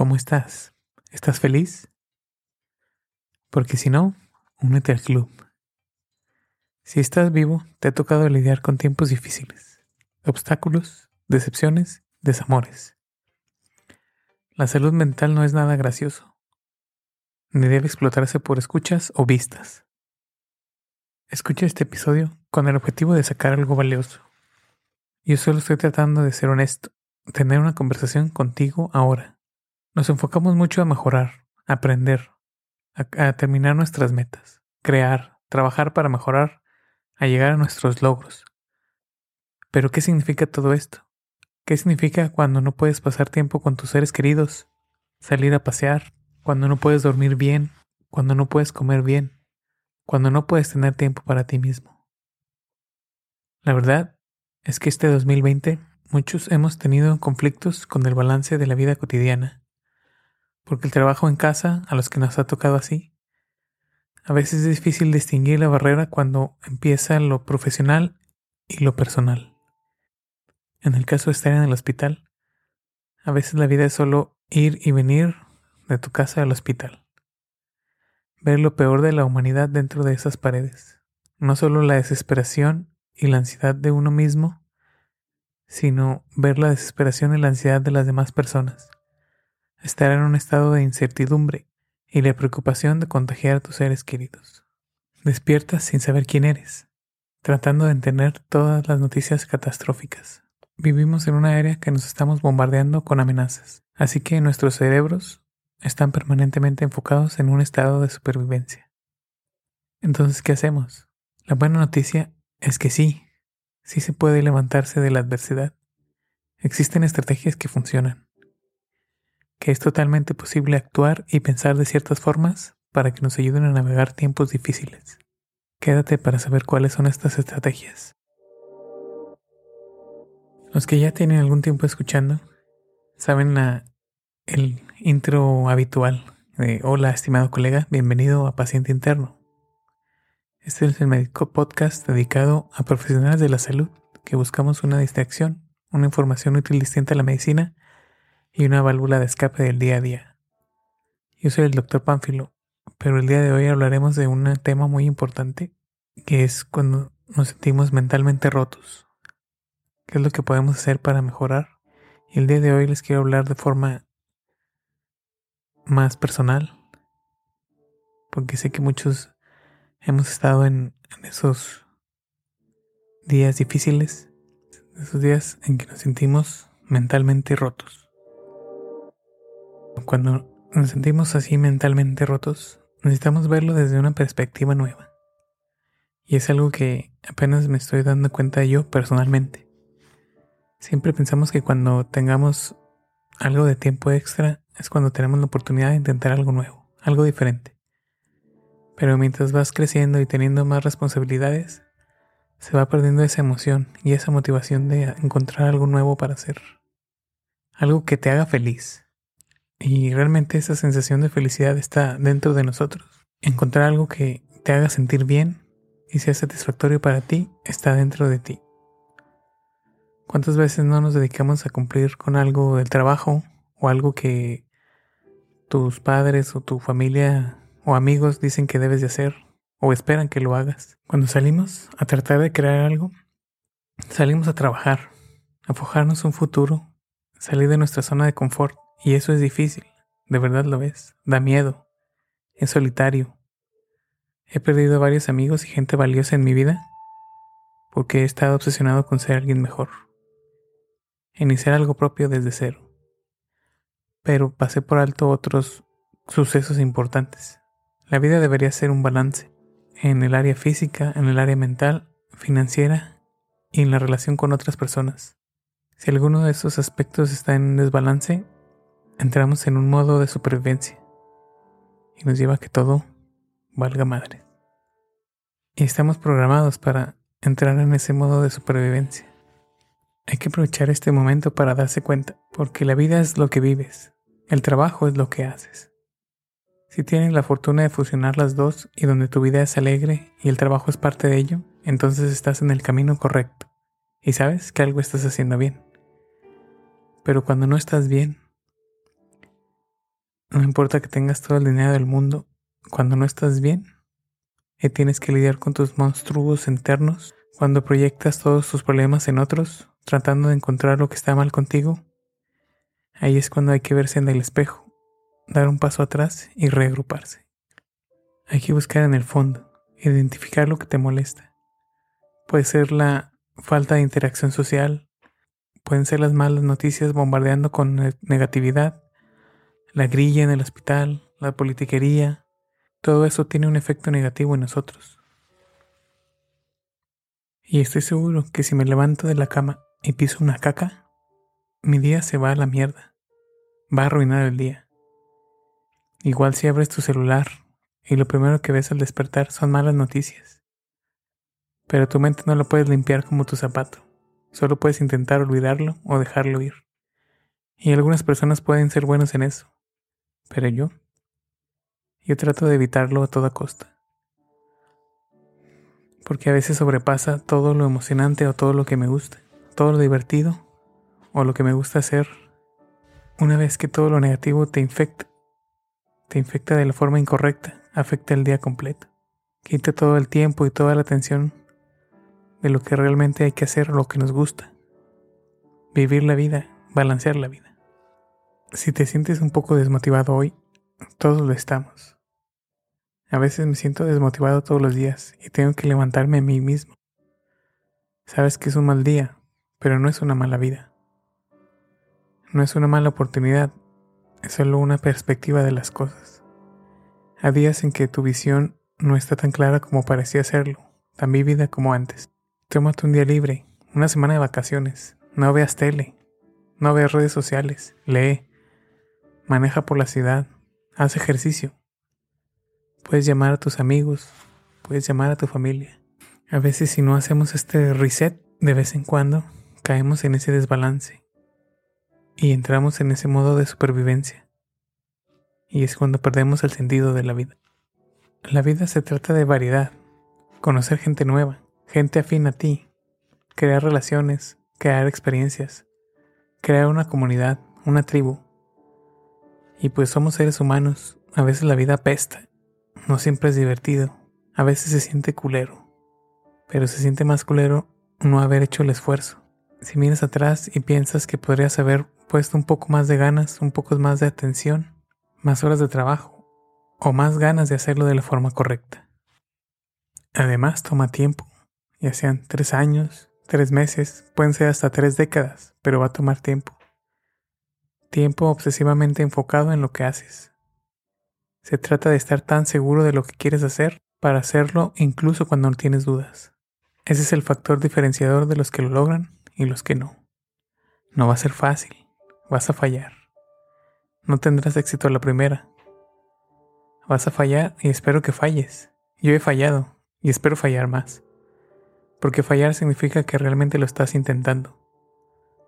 ¿Cómo estás? ¿Estás feliz? Porque si no, únete al club. Si estás vivo, te ha tocado lidiar con tiempos difíciles, obstáculos, decepciones, desamores. La salud mental no es nada gracioso, ni debe explotarse por escuchas o vistas. Escucha este episodio con el objetivo de sacar algo valioso. Yo solo estoy tratando de ser honesto, tener una conversación contigo ahora nos enfocamos mucho a mejorar, a aprender, a, terminar nuestras metas, crear, trabajar para mejorar, a llegar a nuestros logros. Pero ¿qué significa todo esto? ¿Qué significa cuando no puedes pasar tiempo con tus seres queridos, salir a pasear, cuando no puedes dormir bien, cuando no puedes comer bien, cuando no puedes tener tiempo para ti mismo? La verdad es que este 2020 muchos hemos tenido conflictos con el balance de la vida cotidiana porque el trabajo en casa, a los que nos ha tocado así, a veces es difícil distinguir la barrera cuando empieza lo profesional y lo personal. En el caso de estar en el hospital, a veces la vida es solo ir y venir de tu casa al hospital. Ver lo peor de la humanidad dentro de esas paredes. No solo la desesperación y la ansiedad de uno mismo, sino ver la desesperación y la ansiedad de las demás personas estar en un estado de incertidumbre y la preocupación de contagiar a tus seres queridos. Despiertas sin saber quién eres, tratando de entender todas las noticias catastróficas. Vivimos en una área que nos estamos bombardeando con amenazas, así que nuestros cerebros están permanentemente enfocados en un estado de supervivencia. Entonces, ¿qué hacemos? La buena noticia es que sí, sí se puede levantarse de la adversidad. Existen estrategias que funcionan que es totalmente posible actuar y pensar de ciertas formas para que nos ayuden a navegar tiempos difíciles. Quédate para saber cuáles son estas estrategias. Los que ya tienen algún tiempo escuchando saben la, el intro habitual de Hola estimado colega, bienvenido a Paciente Interno. Este es el médico podcast dedicado a profesionales de la salud que buscamos una distracción, una información útil distinta a la medicina y una válvula de escape del día a día. Yo soy el doctor Pánfilo, pero el día de hoy hablaremos de un tema muy importante, que es cuando nos sentimos mentalmente rotos. ¿Qué es lo que podemos hacer para mejorar? Y el día de hoy les quiero hablar de forma más personal, porque sé que muchos hemos estado en, en esos días difíciles, esos días en que nos sentimos mentalmente rotos. Cuando nos sentimos así mentalmente rotos, necesitamos verlo desde una perspectiva nueva. Y es algo que apenas me estoy dando cuenta yo personalmente. Siempre pensamos que cuando tengamos algo de tiempo extra es cuando tenemos la oportunidad de intentar algo nuevo, algo diferente. Pero mientras vas creciendo y teniendo más responsabilidades, se va perdiendo esa emoción y esa motivación de encontrar algo nuevo para hacer. Algo que te haga feliz, y realmente esa sensación de felicidad está dentro de nosotros. Encontrar algo que te haga sentir bien y sea satisfactorio para ti está dentro de ti. ¿Cuántas veces no nos dedicamos a cumplir con algo del trabajo o algo que tus padres o tu familia o amigos dicen que debes de hacer o esperan que lo hagas? Cuando salimos a tratar de crear algo, salimos a trabajar, a forjarnos un futuro, salir de nuestra zona de confort y eso es difícil, de verdad lo es, da miedo, es solitario. He perdido varios amigos y gente valiosa en mi vida porque he estado obsesionado con ser alguien mejor, iniciar algo propio desde cero. Pero pasé por alto otros sucesos importantes. La vida debería ser un balance en el área física, en el área mental, financiera y en la relación con otras personas. Si alguno de esos aspectos está en desbalance, entramos en un modo de supervivencia y nos lleva a que todo valga madre. Y estamos programados para entrar en ese modo de supervivencia. Hay que aprovechar este momento para darse cuenta, porque la vida es lo que vives, el trabajo es lo que haces. Si tienes la fortuna de fusionar las dos y donde tu vida es alegre y el trabajo es parte de ello, entonces estás en el camino correcto y sabes que algo estás haciendo bien. Pero cuando no estás bien, No importa que tengas todo el dinero del mundo, cuando no estás bien y tienes que lidiar con tus monstruos internos, cuando proyectas todos tus problemas en otros, tratando de encontrar lo que está mal contigo, ahí es cuando hay que verse en el espejo, dar un paso atrás y reagruparse. Hay que buscar en el fondo, identificar lo que te molesta. Puede ser la falta de interacción social, pueden ser las malas noticias bombardeando con negatividad, la grilla en el hospital, la politiquería, todo eso tiene un efecto negativo en nosotros. Y estoy seguro que si me levanto de la cama y piso una caca, mi día se va a la mierda. Va a arruinar el día. Igual si abres tu celular y lo primero que ves al despertar son malas noticias. Pero tu mente no lo puedes limpiar como tu zapato. Solo puedes intentar olvidarlo o dejarlo ir. Y algunas personas pueden ser buenos en eso. Pero yo, yo trato de evitarlo a toda costa. Porque a veces sobrepasa todo lo emocionante o todo lo que me gusta, todo lo divertido o lo que me gusta hacer. Una vez que todo lo negativo te infecta, te infecta de la forma incorrecta, afecta el día completo. Quita todo el tiempo y toda la atención de lo que realmente hay que hacer lo que nos gusta. Vivir la vida, balancear la vida. Si te sientes un poco desmotivado hoy, todos lo estamos. A veces me siento desmotivado todos los días y tengo que levantarme a mí mismo. Sabes que es un mal día, pero no es una mala vida. No es una mala oportunidad, es solo una perspectiva de las cosas. Hay días en que tu visión no está tan clara como parecía serlo, tan vívida como antes. Tómate un día libre, una semana de vacaciones, no veas tele, no veas redes sociales, lee, maneja por la ciudad, haz ejercicio. Puedes llamar a tus amigos, puedes llamar a tu familia. A veces si no hacemos este reset de vez en cuando, caemos en ese desbalance y entramos en ese modo de supervivencia. Y es cuando perdemos el sentido de la vida. La vida se trata de variedad, conocer gente nueva, gente afín a ti, crear relaciones, crear experiencias, crear una comunidad, una tribu. Y pues somos seres humanos, a veces la vida pesta, no siempre es divertido, a veces se siente culero, pero se siente más culero no haber hecho el esfuerzo. Si miras atrás y piensas que podrías haber puesto un poco más de ganas, un poco más de atención, más horas de trabajo, o más ganas de hacerlo de la forma correcta. Además, toma tiempo, ya sean tres años, tres meses, pueden ser hasta tres décadas, pero va a tomar tiempo tiempo obsesivamente enfocado en lo que haces. Se trata de estar tan seguro de lo que quieres hacer para hacerlo incluso cuando no tienes dudas. Ese es el factor diferenciador de los que lo logran y los que no. No va a ser fácil, vas a fallar. No tendrás éxito a la primera. Vas a fallar y espero que falles. Yo he fallado y espero fallar más. Porque fallar significa que realmente lo estás intentando.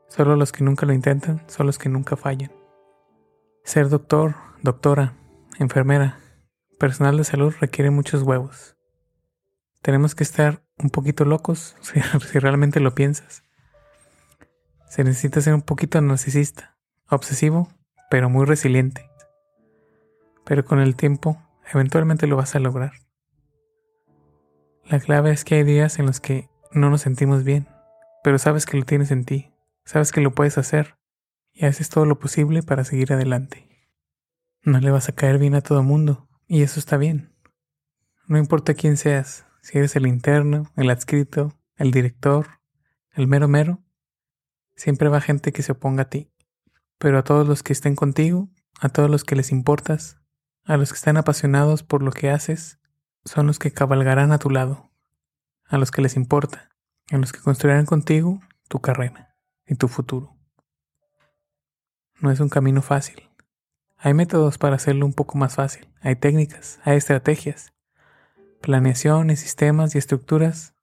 Solo los que nunca lo intentan son los que nunca fallan. Ser doctor, doctora, enfermera, personal de salud requiere muchos huevos. Tenemos que estar un poquito locos si, realmente lo piensas. Se necesita ser un poquito narcisista, obsesivo, pero muy resiliente. Pero con el tiempo, eventualmente lo vas a lograr. La clave es que hay días en los que no nos sentimos bien, pero sabes que lo tienes en ti Sabes que lo puedes hacer y haces todo lo posible para seguir adelante. No le vas a caer bien a todo mundo y eso está bien. No importa quién seas, si eres el interno, el adscrito, el director, el mero mero, siempre va gente que se oponga a ti. Pero a todos los que estén contigo, a todos los que les importas, a los que están apasionados por lo que haces, son los que cabalgarán a tu lado, a los que les importa, a los que construirán contigo tu carrera y tu futuro. No es un camino fácil. Hay métodos para hacerlo un poco más fácil. Hay técnicas, hay estrategias, planeaciones, sistemas y estructuras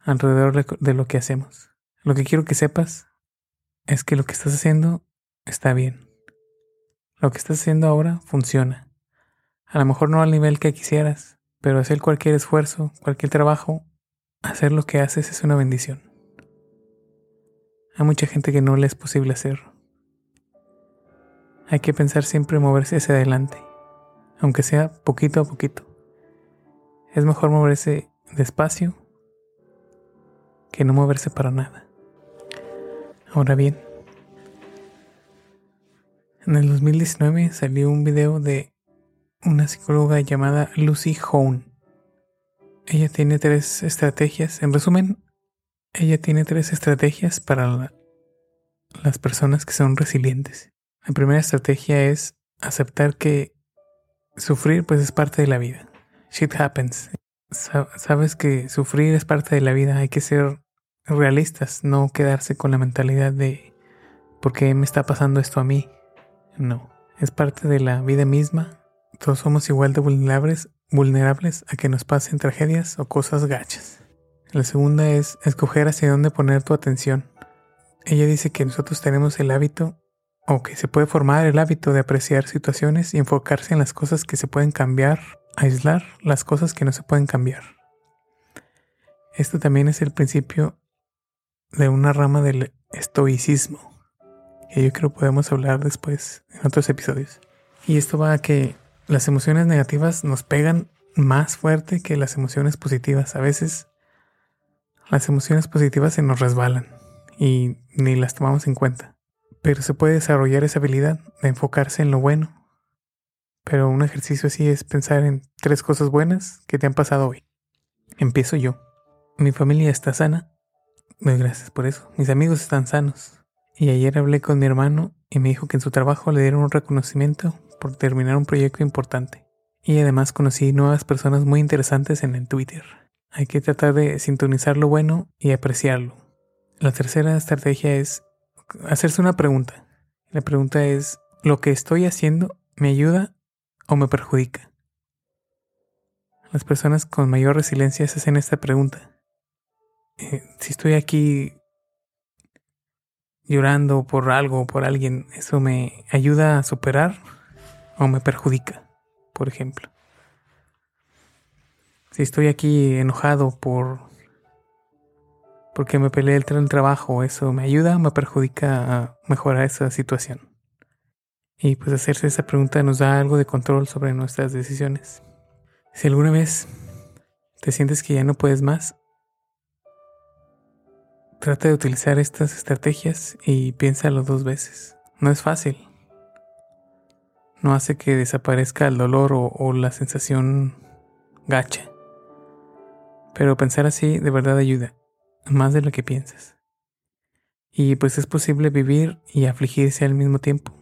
alrededor de lo que hacemos. Lo que quiero que sepas es que lo que estás haciendo está bien. Lo que estás haciendo ahora funciona. A lo mejor no al nivel que quisieras, pero hacer cualquier esfuerzo, cualquier trabajo, hacer lo que haces es una bendición. Hay mucha gente que no le es posible hacer. Hay que pensar siempre moverse hacia adelante, aunque sea poquito a poquito. Es mejor moverse despacio que no moverse para nada. Ahora bien, en el 2019 salió un video de una psicóloga llamada Lucy Hone. Ella tiene tres estrategias. En resumen, ella tiene tres estrategias para las personas que son resilientes. La primera estrategia es aceptar que sufrir pues es parte de la vida. Shit happens. Sabes que sufrir es parte de la vida. Hay que ser realistas, no quedarse con la mentalidad de ¿por qué me está pasando esto a mí? No, es parte de la vida misma. Todos somos igual de vulnerables, vulnerables a que nos pasen tragedias o cosas gachas. La segunda es escoger hacia dónde poner tu atención. Ella dice que nosotros tenemos el hábito o que se puede formar el hábito de apreciar situaciones y enfocarse en las cosas que se pueden cambiar, aislar las cosas que no se pueden cambiar. Esto también es el principio de una rama del estoicismo, que yo creo podemos hablar después en otros episodios. Y esto va a que las emociones negativas nos pegan más fuerte que las emociones positivas. A veces las emociones positivas se nos resbalan y ni las tomamos en cuenta. Pero se puede desarrollar esa habilidad de enfocarse en lo bueno. Pero un ejercicio así es pensar en tres cosas buenas que te han pasado hoy. Empiezo yo. Mi familia está sana. Muy gracias por eso. Mis amigos están sanos. Y ayer hablé con mi hermano y me dijo que en su trabajo le dieron un reconocimiento por terminar un proyecto importante. Y además conocí nuevas personas muy interesantes en el Twitter. Hay que tratar de sintonizar lo bueno y apreciarlo. La tercera estrategia es hacerse una pregunta. La pregunta es, ¿lo que estoy haciendo me ayuda o me perjudica? Las personas con mayor resiliencia se hacen esta pregunta. Eh, si estoy aquí llorando por algo o por alguien, ¿eso me ayuda a superar o me perjudica? Por ejemplo. Si estoy aquí enojado por porque me peleé el, trabajo, eso me ayuda o me perjudica a mejorar esa situación. Y pues hacerse esa pregunta nos da algo de control sobre nuestras decisiones. Si alguna vez te sientes que ya no puedes más, trata de utilizar estas estrategias y piénsalo dos veces. No es fácil. No hace que desaparezca el dolor o la sensación gacha. Pero pensar así de verdad ayuda, más de lo que piensas. Y pues es posible vivir y afligirse al mismo tiempo.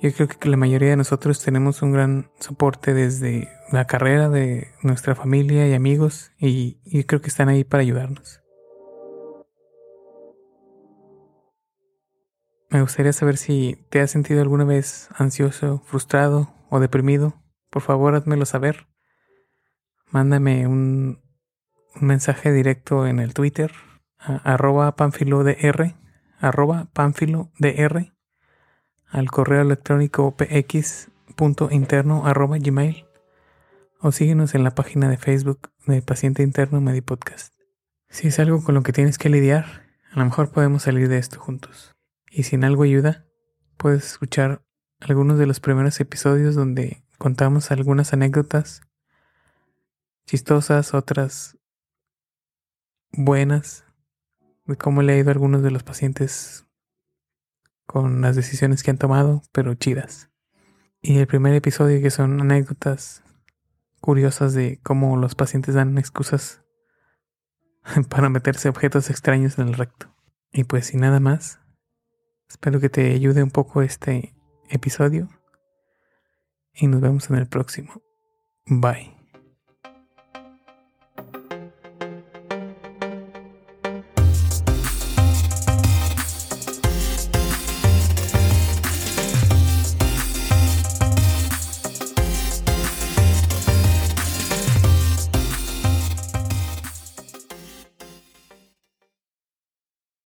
Yo creo que la mayoría de nosotros tenemos un gran soporte desde la carrera de nuestra familia y amigos y, y creo que están ahí para ayudarnos. Me gustaría saber si te has sentido alguna vez ansioso, frustrado o deprimido. Por favor, házmelo saber mándame un, mensaje directo en el Twitter, arroba panfilodr, arroba panfilodr, al correo electrónico px.interno arroba gmail, o síguenos en la página de Facebook de Paciente Interno Medipodcast. Si es algo con lo que tienes que lidiar, a lo mejor podemos salir de esto juntos. Y si en algo ayuda, puedes escuchar algunos de los primeros episodios donde contamos algunas anécdotas chistosas, otras buenas, de cómo le ha ido a algunos de los pacientes con las decisiones que han tomado, pero chidas. Y el primer episodio que son anécdotas curiosas de cómo los pacientes dan excusas para meterse objetos extraños en el recto. Y pues sin nada más, espero que te ayude un poco este episodio y nos vemos en el próximo. Bye.